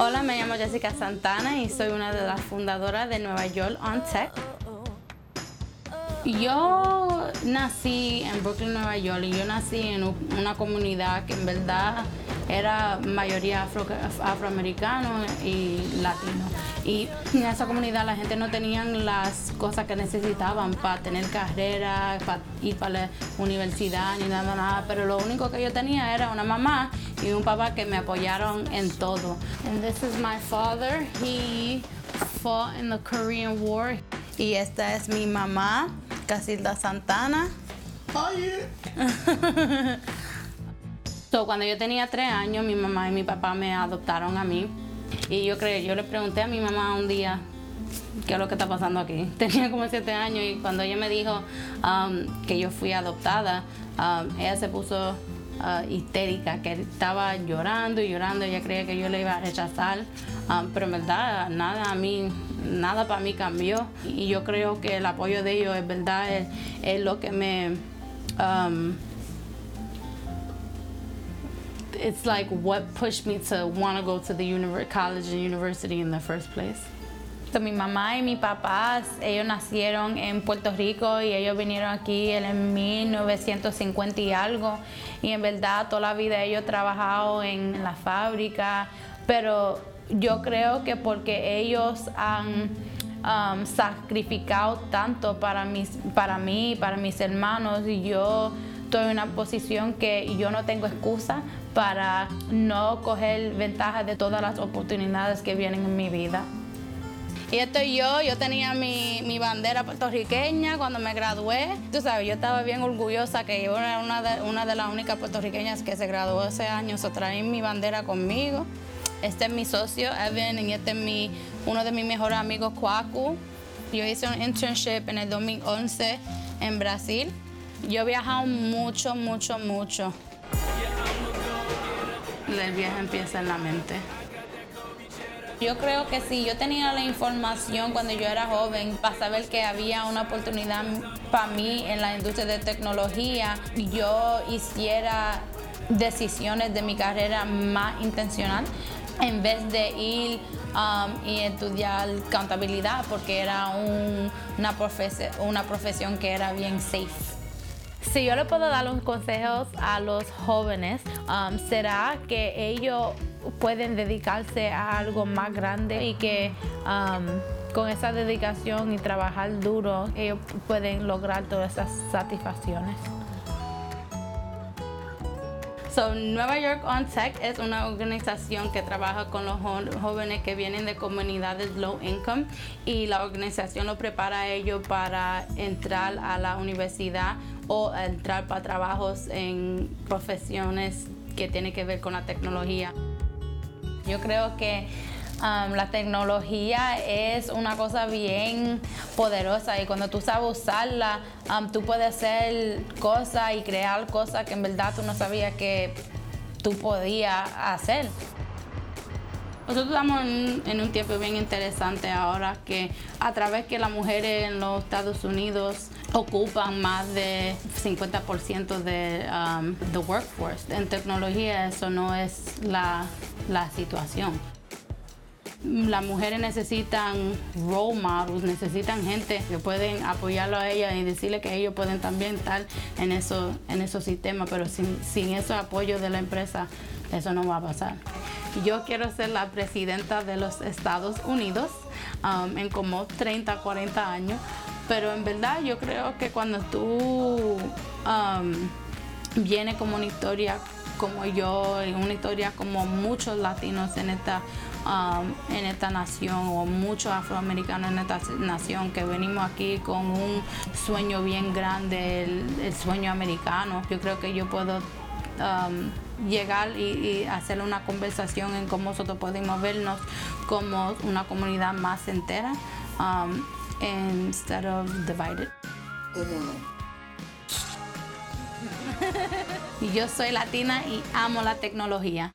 Hola, me llamo Jessica Santana y soy una de las fundadoras de Nueva York On Tech. Yo nací en Brooklyn, Nueva York, y yo nací en una comunidad que en verdad era mayoría afro, afroamericano y latino. Y en esa comunidad la gente no tenía las cosas que necesitaban para tener carrera, para ir para la universidad ni nada, nada. Pero lo único que yo tenía era una mamá y un papá que me apoyaron en todo. And this is my father. He fought in the Korean War. Y esta es mi mamá, Casilda Santana. so, cuando yo tenía tres años, mi mamá y mi papá me adoptaron a mí. Y yo creo, yo le pregunté a mi mamá un día, ¿qué es lo que está pasando aquí? Tenía como siete años y cuando ella me dijo um, que yo fui adoptada, um, ella se puso uh, histérica, que estaba llorando y llorando, ella creía que yo le iba a rechazar, um, pero en verdad nada a mí, nada para mí cambió y yo creo que el apoyo de ellos es verdad, es, es lo que me... it's like what pushed me to want to go to the college and university in the first place. So, mi mamá y mi papá, ellos nacieron en Puerto Rico y ellos vinieron aquí en 1950 y algo. Y en verdad toda la vida ellos trabajado en la fábrica, pero yo creo que porque ellos han um, sacrificado tanto para, mis, para mí, para mis hermanos, y yo estoy en una posición que yo no tengo excusa para no coger ventaja de todas las oportunidades que vienen en mi vida. Y estoy yo, yo tenía mi, mi, bandera puertorriqueña cuando me gradué. Tú sabes, yo estaba bien orgullosa que yo era una de, una de las únicas puertorriqueñas que se graduó ese año. So, traí mi bandera conmigo. Este es mi socio, Evan, y este es mi, uno de mis mejores amigos, Kwaku. Yo hice un internship en el 2011 en Brasil. Yo he viajado mucho, mucho, mucho. El viaje empieza en la mente. Yo creo que si yo tenía la información cuando yo era joven para saber que había una oportunidad para mí en la industria de tecnología, yo hiciera decisiones de mi carrera más intencional en vez de ir um, y estudiar contabilidad porque era una, una profesión que era bien safe. Si yo le puedo dar los consejos a los jóvenes, um, será que ellos pueden dedicarse a algo más grande y que um, con esa dedicación y trabajar duro, ellos pueden lograr todas esas satisfacciones. So, Nueva York On Tech es una organización que trabaja con los jóvenes que vienen de comunidades low income y la organización lo prepara a ellos para entrar a la universidad o entrar para trabajos en profesiones que tienen que ver con la tecnología. Yo creo que la tecnología es una cosa bien poderosa y cuando tú sabes usarla, tú puedes hacer cosas y crear cosas que en verdad tú no sabías que tú podías hacer. Nosotros estamos en, un tiempo bien interesante ahora que a través que las mujeres en los Estados Unidos ocupan más de 50% de um, the workforce. En tecnología eso no es la, la situación. Las mujeres necesitan role models, necesitan gente que pueden apoyarlo a ellas y decirle que ellos pueden también estar en, eso, en esos sistemas, pero sin, sin ese apoyo de la empresa eso no va a pasar. Yo quiero ser la presidenta de los Estados Unidos um, en como 30, 40 años, pero en verdad yo creo que cuando tú um, vienes como una historia como yo, una historia como muchos latinos en esta, um, en esta nación o muchos afroamericanos en esta nación que venimos aquí con un sueño bien grande, el, sueño americano. Yo creo que yo puedo llegar y, hacer una conversación en cómo nosotros podemos vernos como una comunidad más entera um, instead of divided. Y yo soy latina y amo la tecnología.